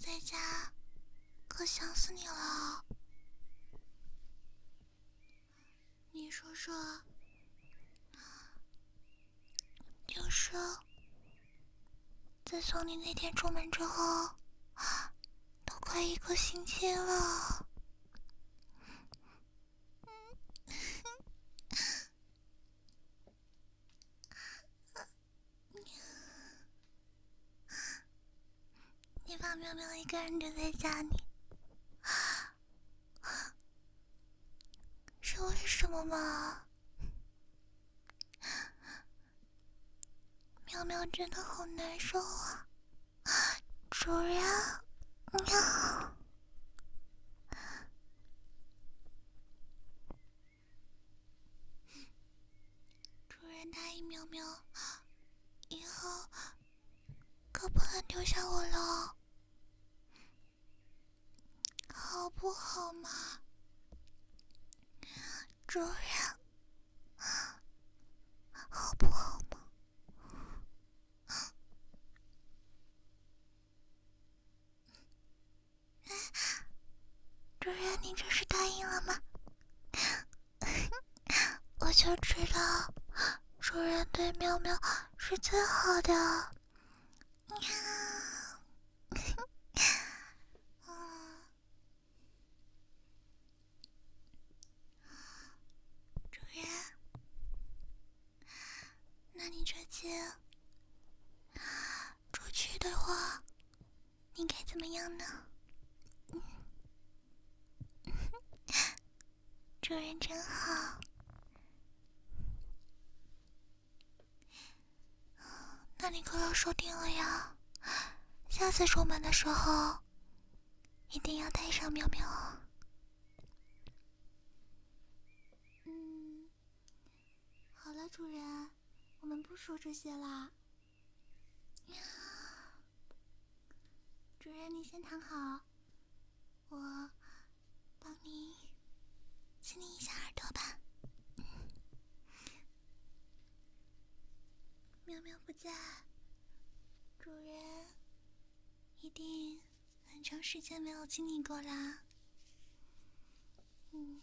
在家可想死你了。你说说就是自从你那天出门之后都快一个星期了。喵喵一个人留在家里。是为什么吗？喵喵真的好难受啊！主人，喵！主人答应喵喵，以后可不能丢下我了，好不好吗？主人，好不好嘛？主人，你这是答应了吗？我就知道，主人对喵喵是最好的。那你这次出去的话，你该怎么样呢？主人真好。那你可要收定了呀，下次出门的时候一定要带上喵喵。嗯，好了，主人。我们不说这些啦，主人你先躺好，我帮你清理一下耳朵吧。喵喵不在，主人一定很长时间没有清理过啦。嗯。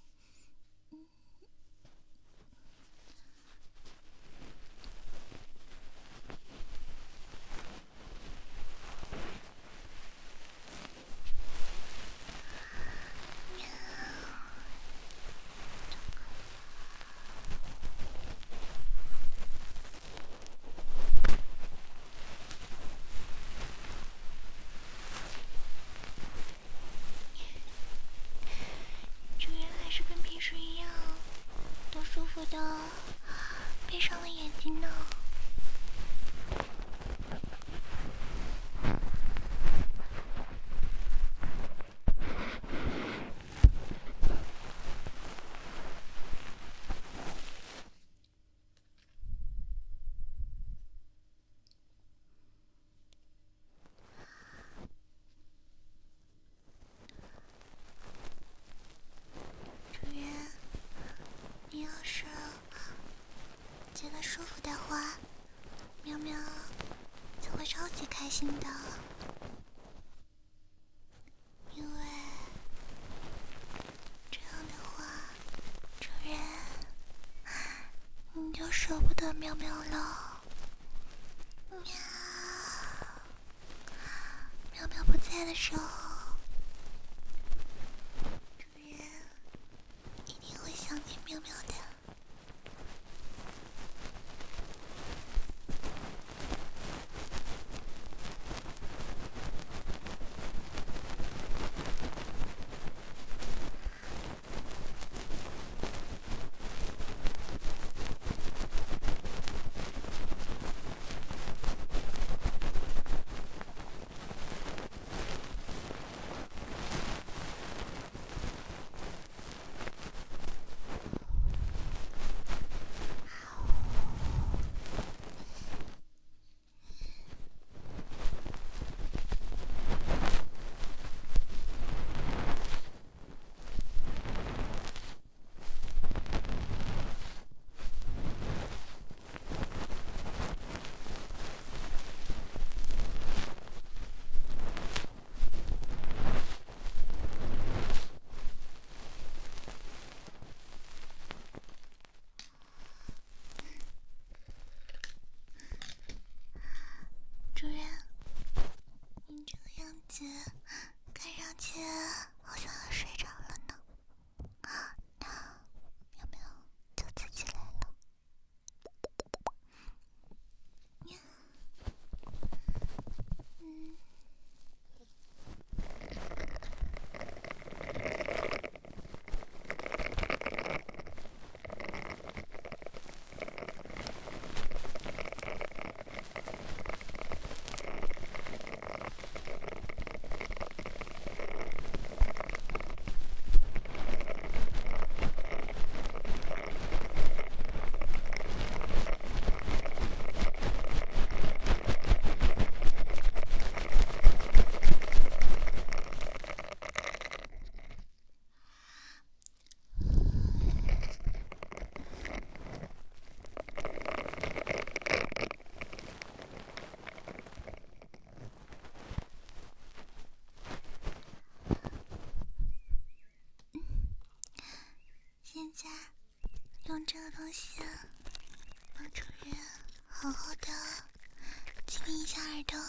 我的闭上了眼睛呢。开心的，因为这样的话，主人你就舍不得喵喵了。喵，喵喵不在的时候。好好的清理一下耳朵。